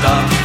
stop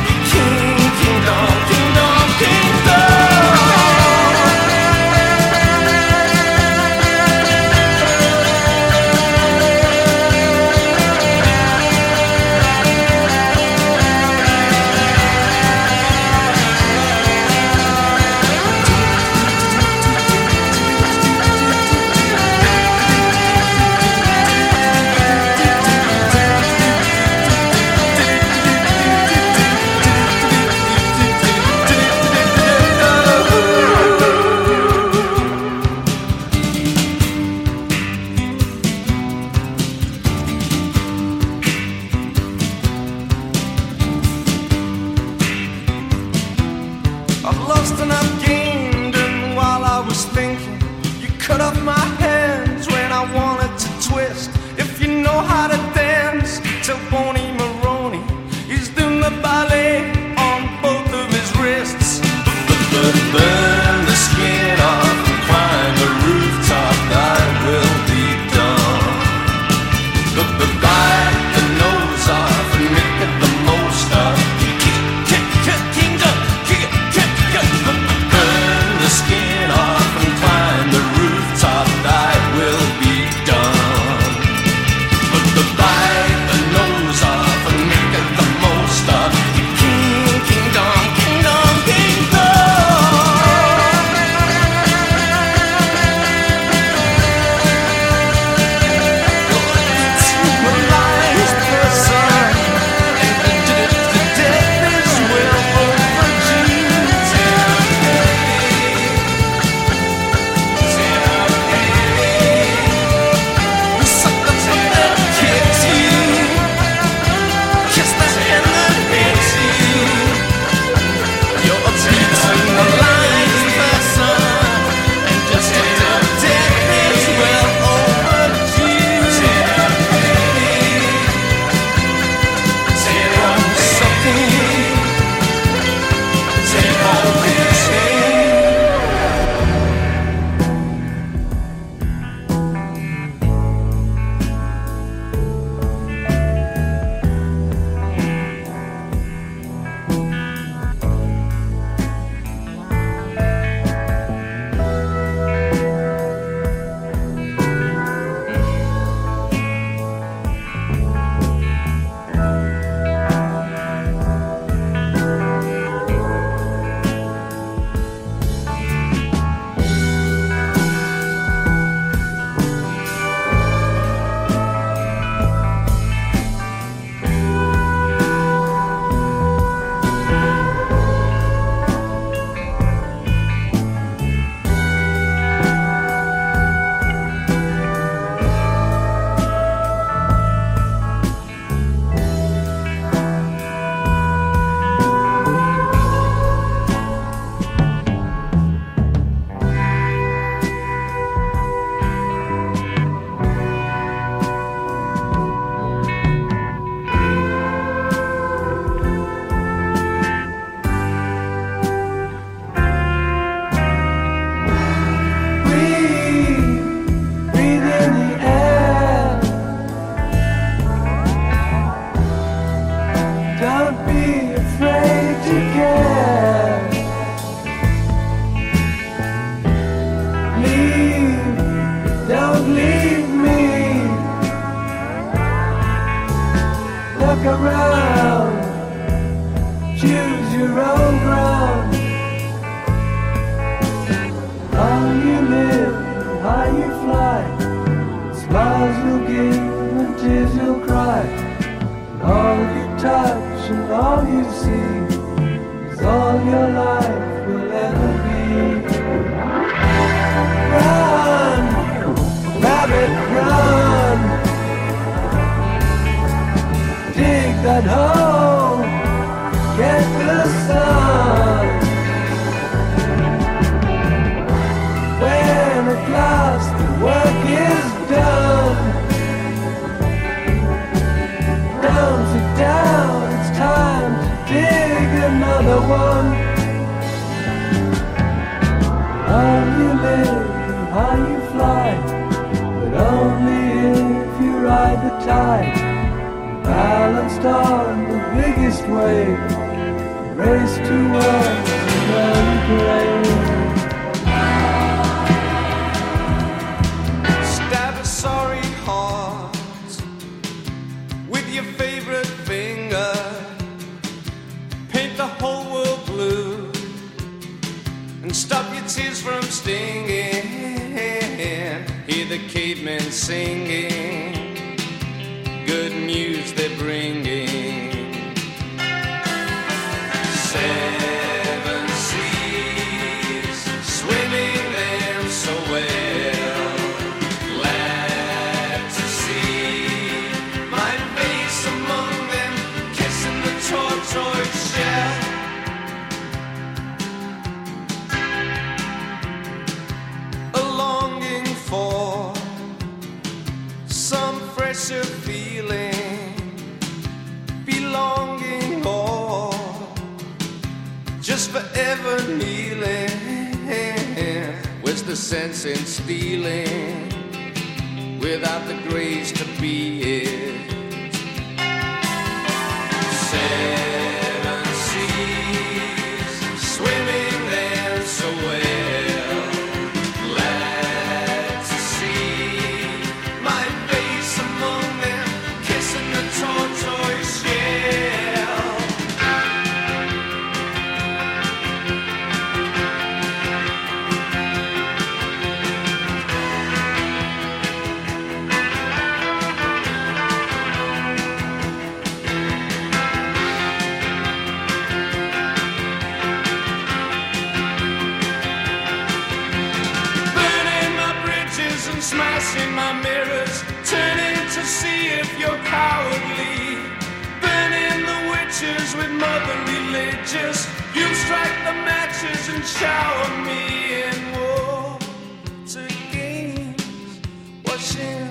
liches. You strike the matches and shower me in water games, washing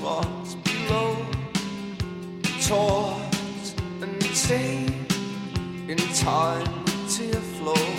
what's below, taught and tamed in time to flow.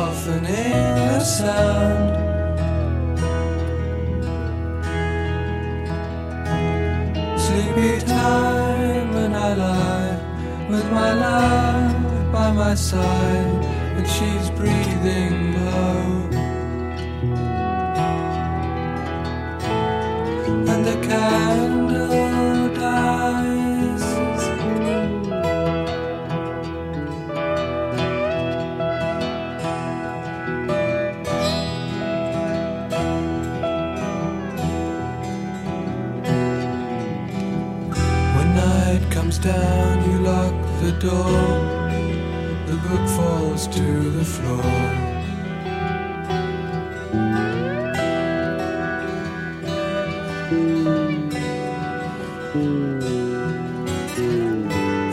Softening the sound. Sleepy time, when I lie with my love by my side, and she's breathing low. And the candle door. The book falls to the floor.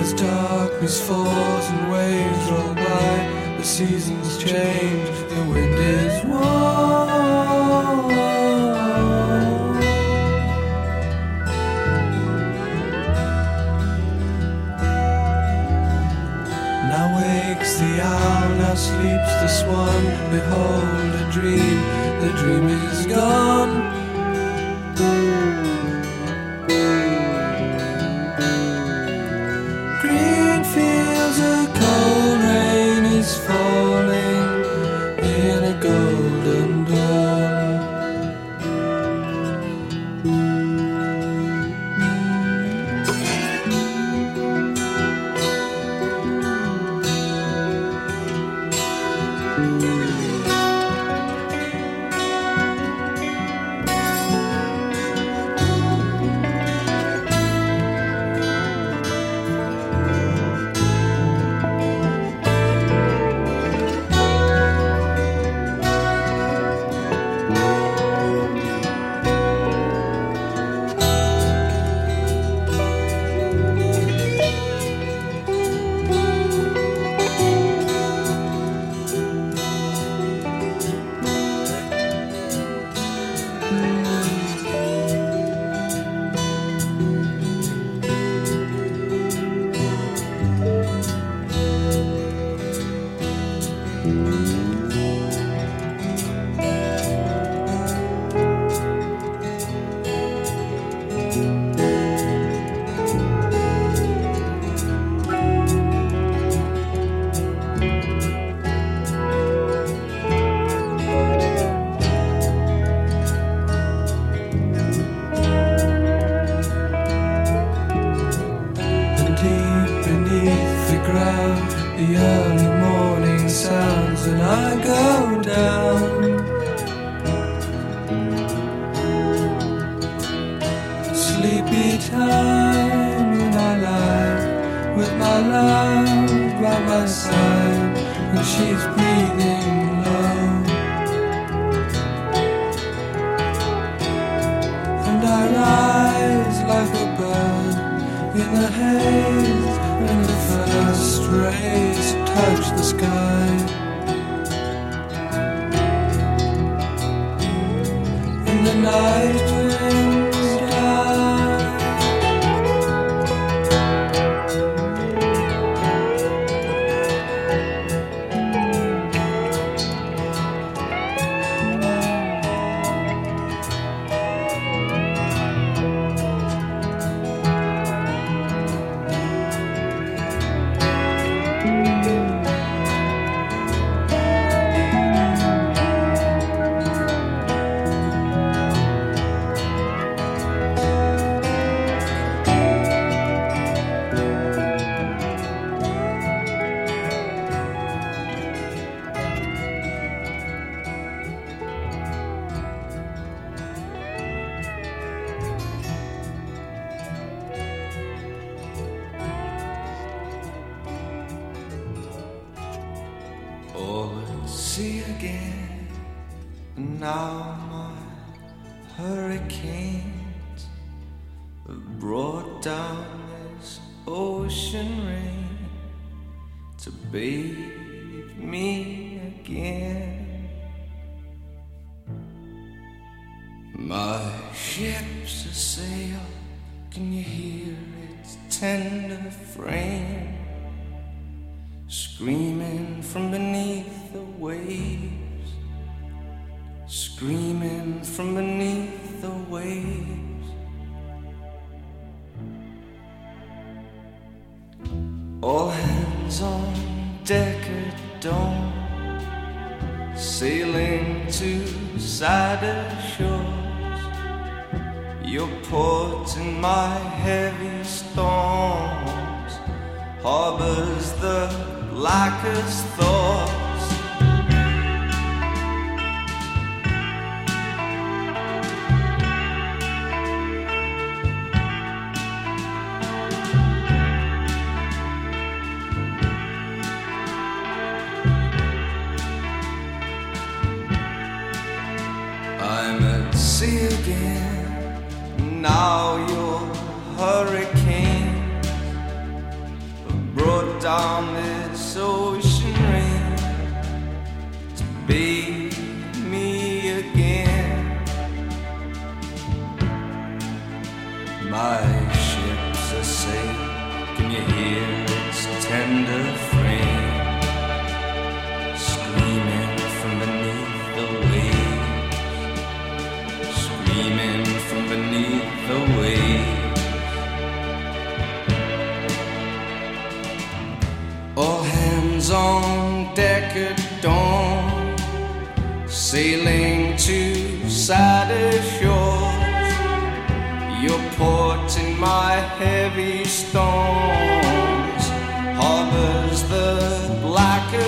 As darkness falls and waves roll by, the seasons change, the wind is warm. Sleeps the swan. Behold a dream, the dream is gone. touch the sky. Screaming from beneath the waves. All hands on deck at dawn, sailing to sadder shores. Your port in my heavy storms harbors the blackest thoughts.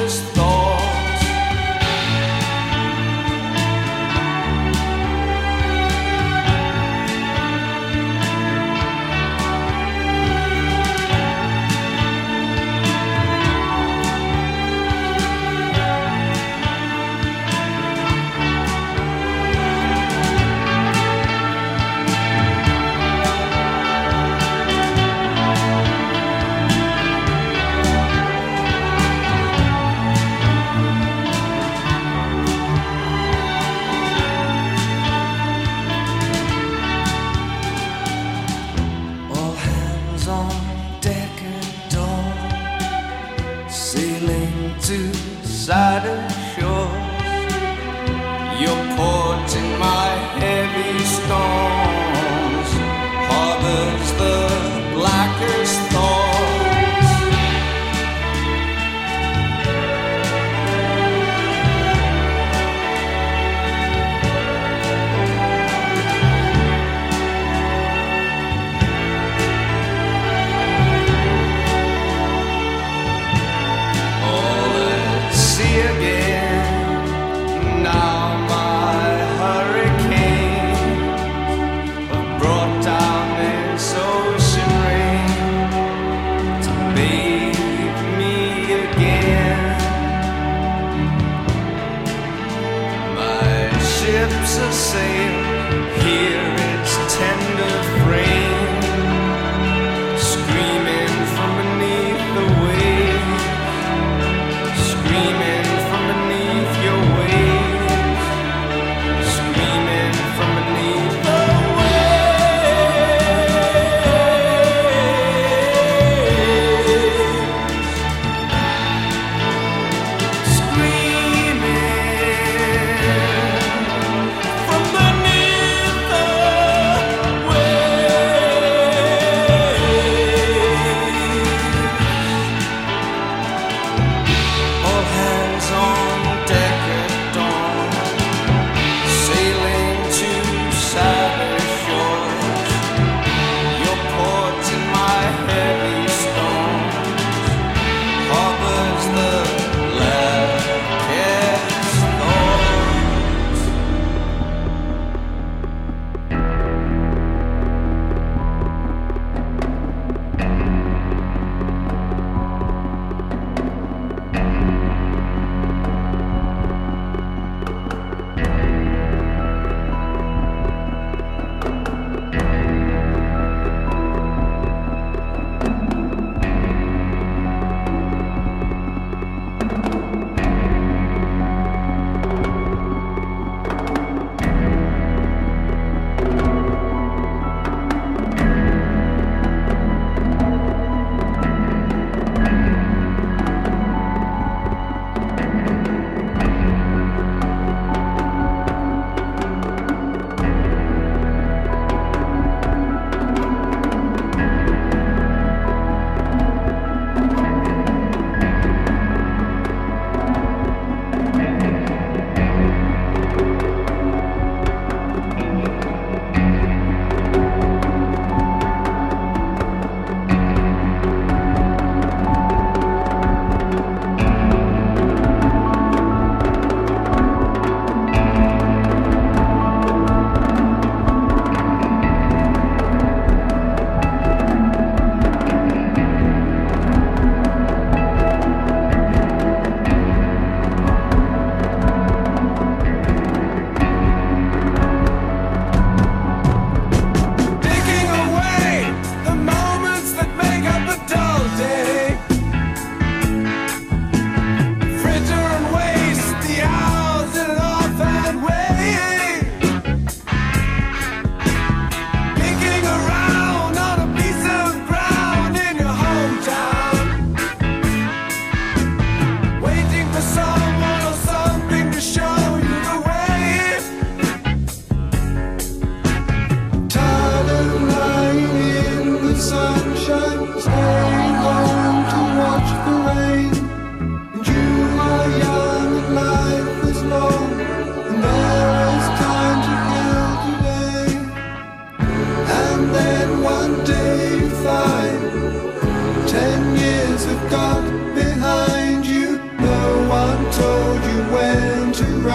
Dios.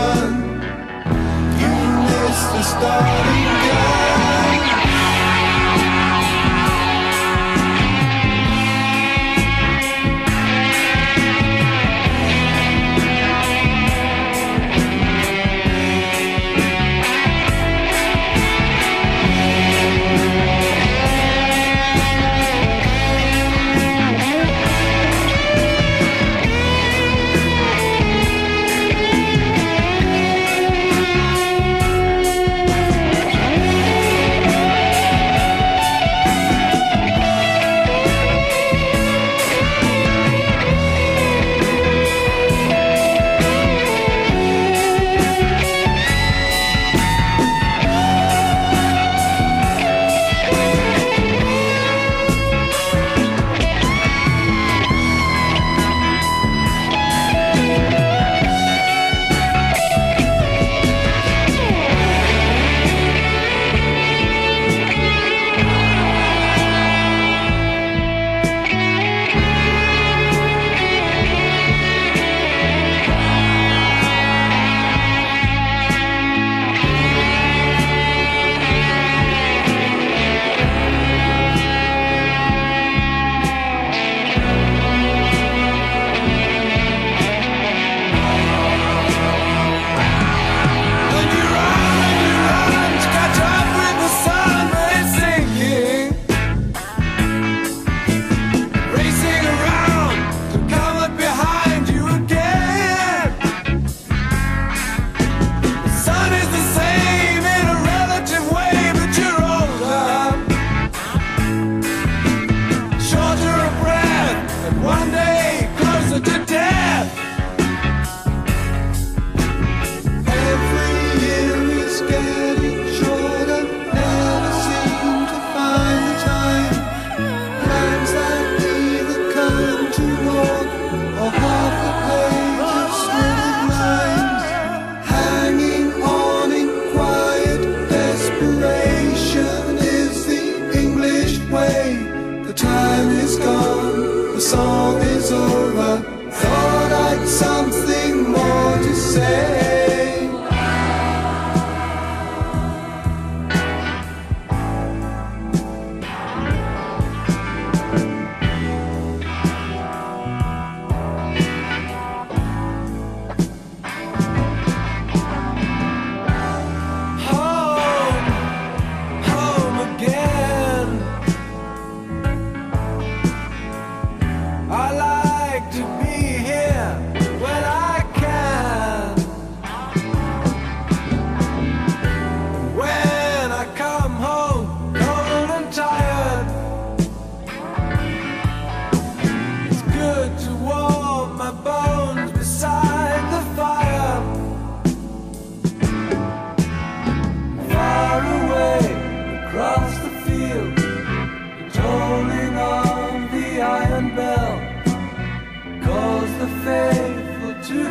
one.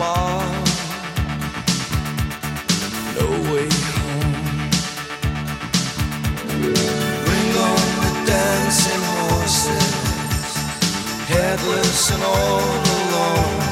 No way home. On the dancing horses, headless and all alone.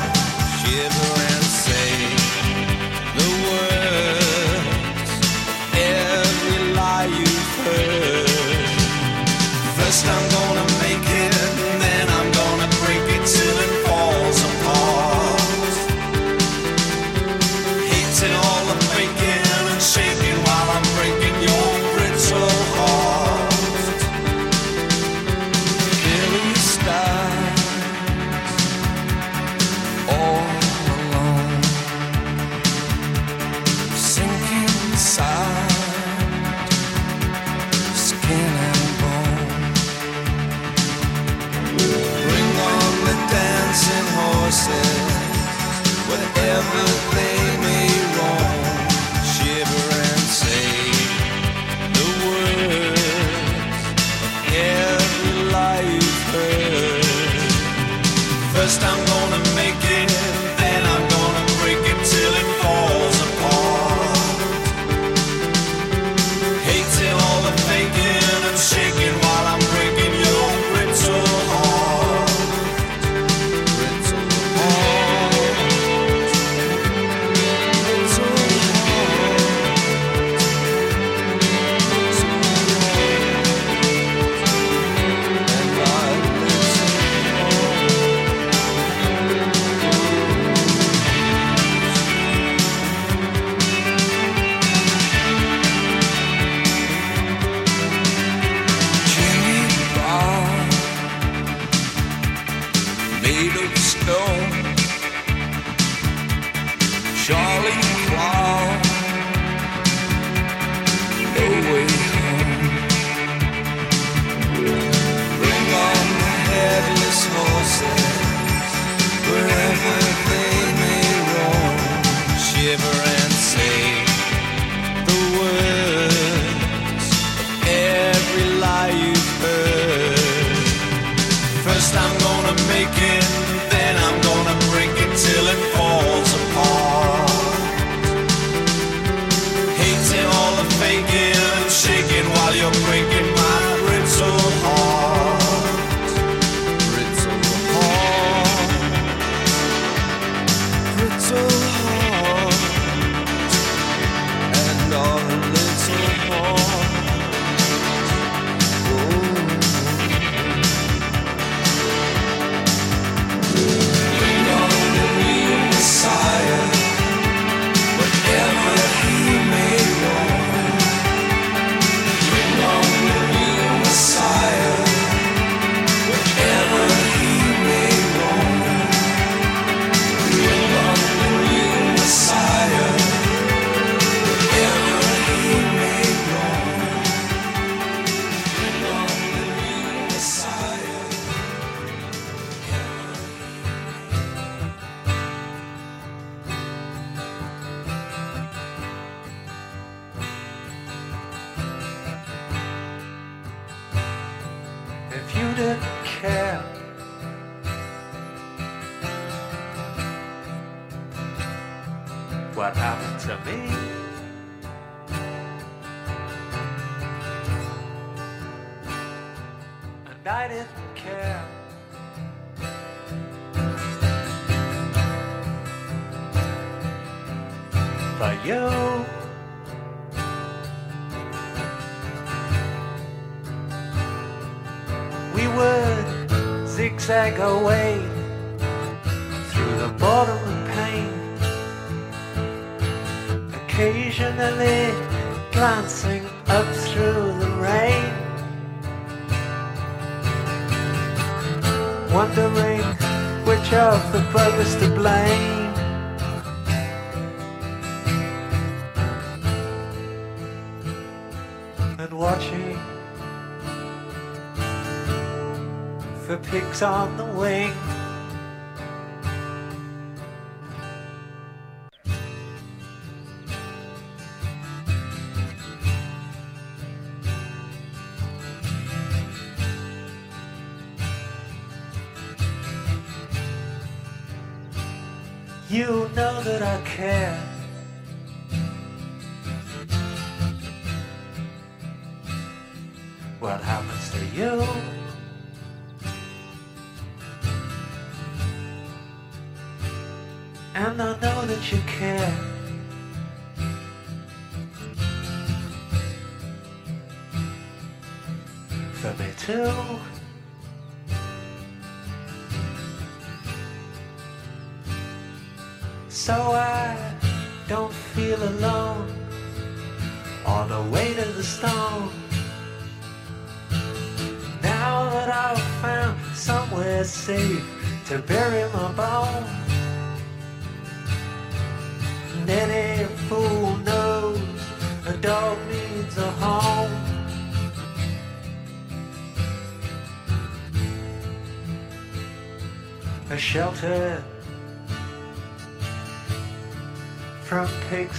wondering which of the brothers to blame. And watching for pigs on the wing. that I care.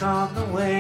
On the way.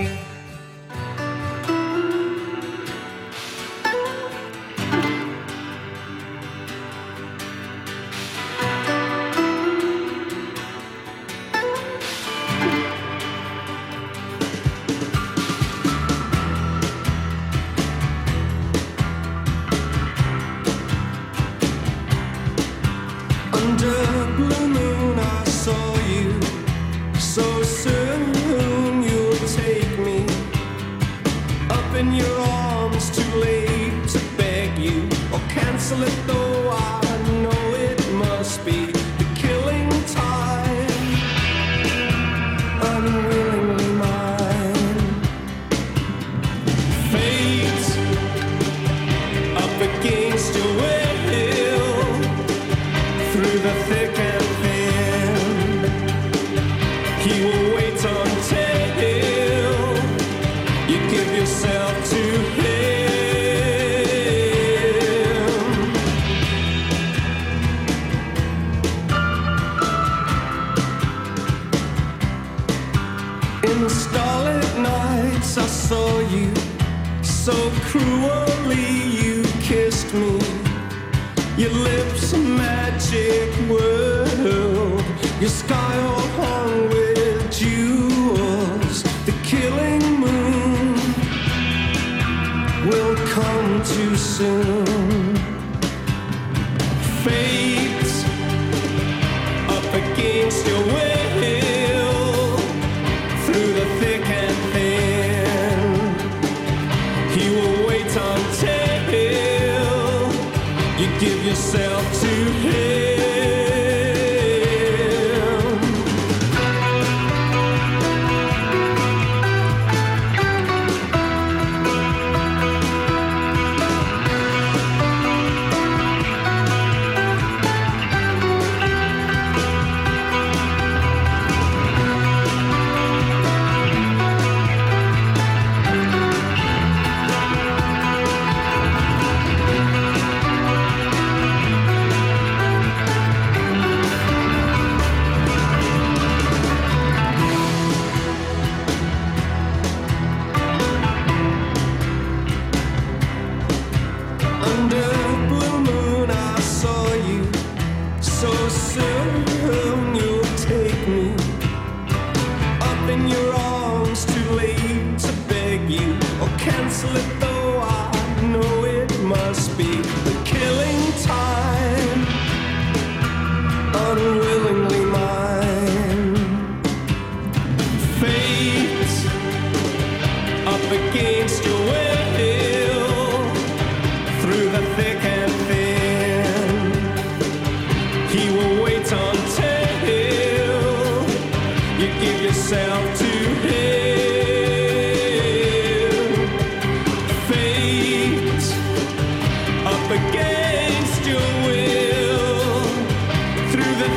Yourself to him.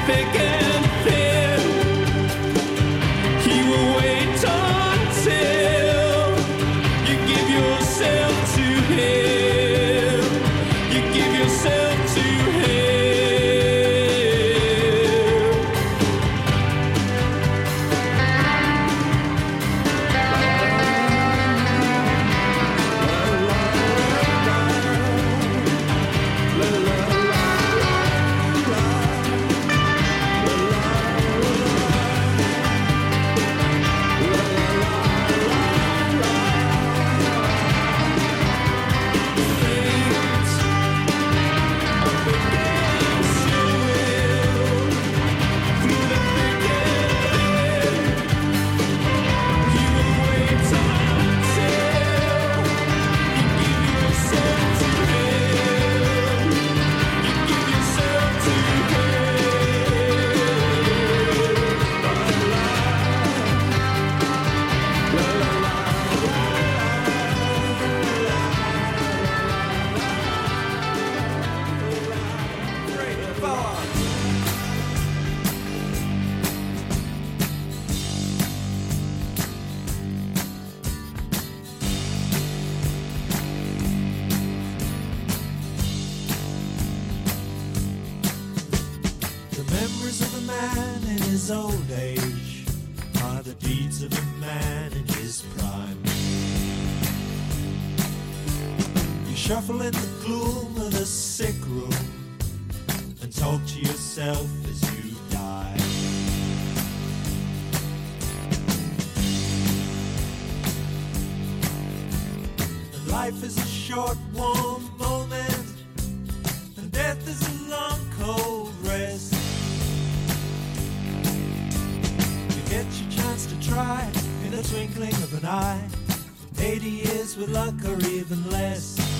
Through Shuffle in the gloom of the sick room and talk to yourself as you die. Life is a short, warm moment, and death is a long, cold rest. You get your chance to try in a twinkling of an eye. 80 years with luck or even less.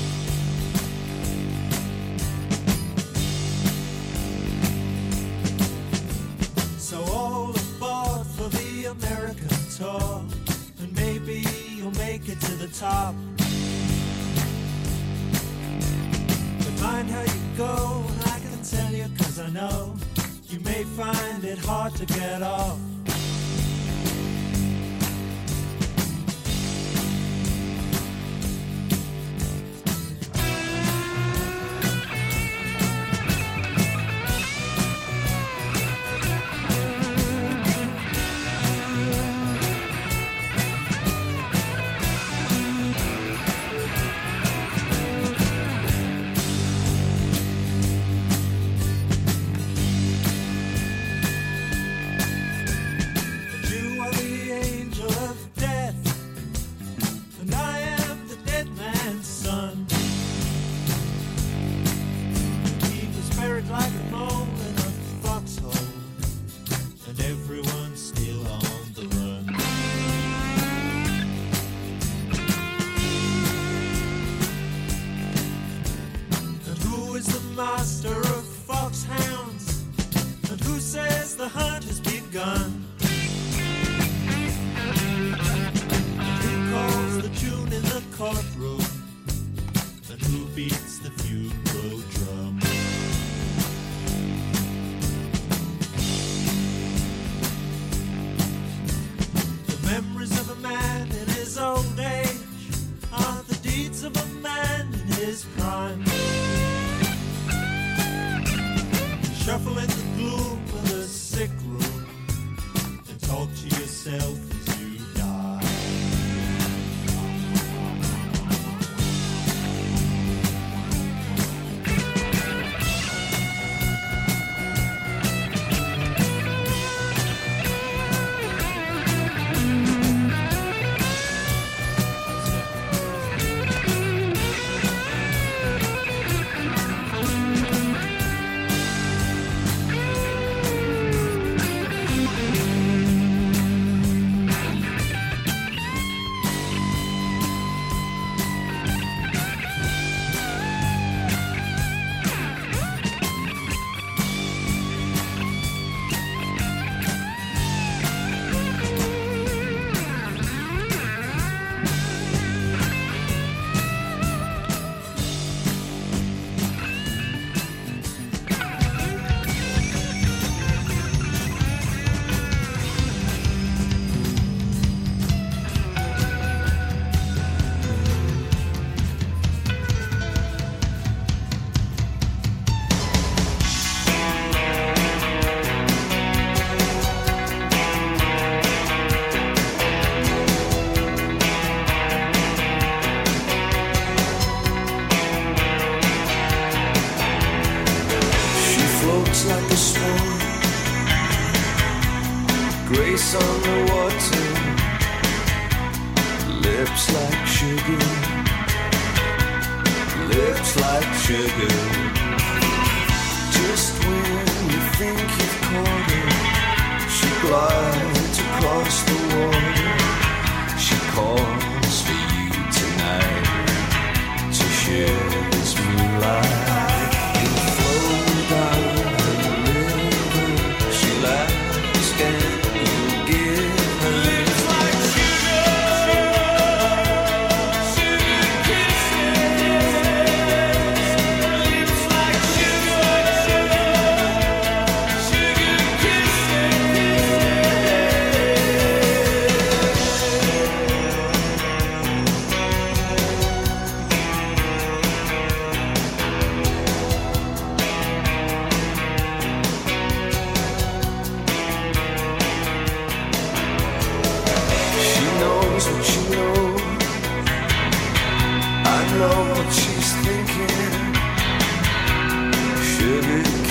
America tour, and maybe you'll make it to the top. But mind how you go, I can tell you, cause I know you may find it hard to get off.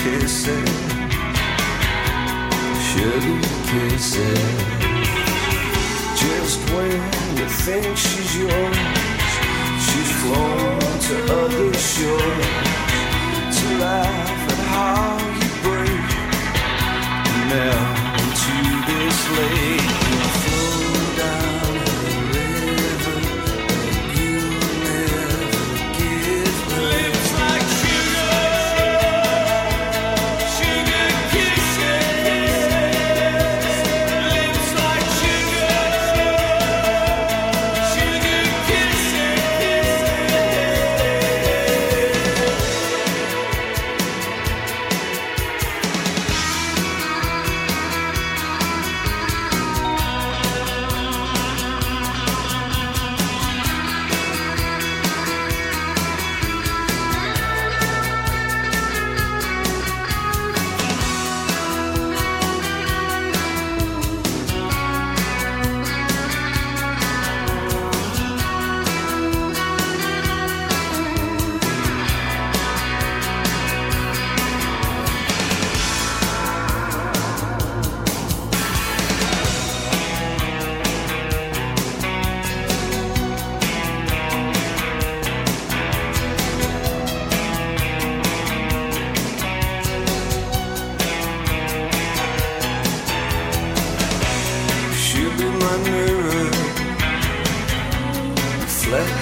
kissing, sugar kissing. Just when you think she's yours, she's flown to other shores to laugh at how you break now into this lake.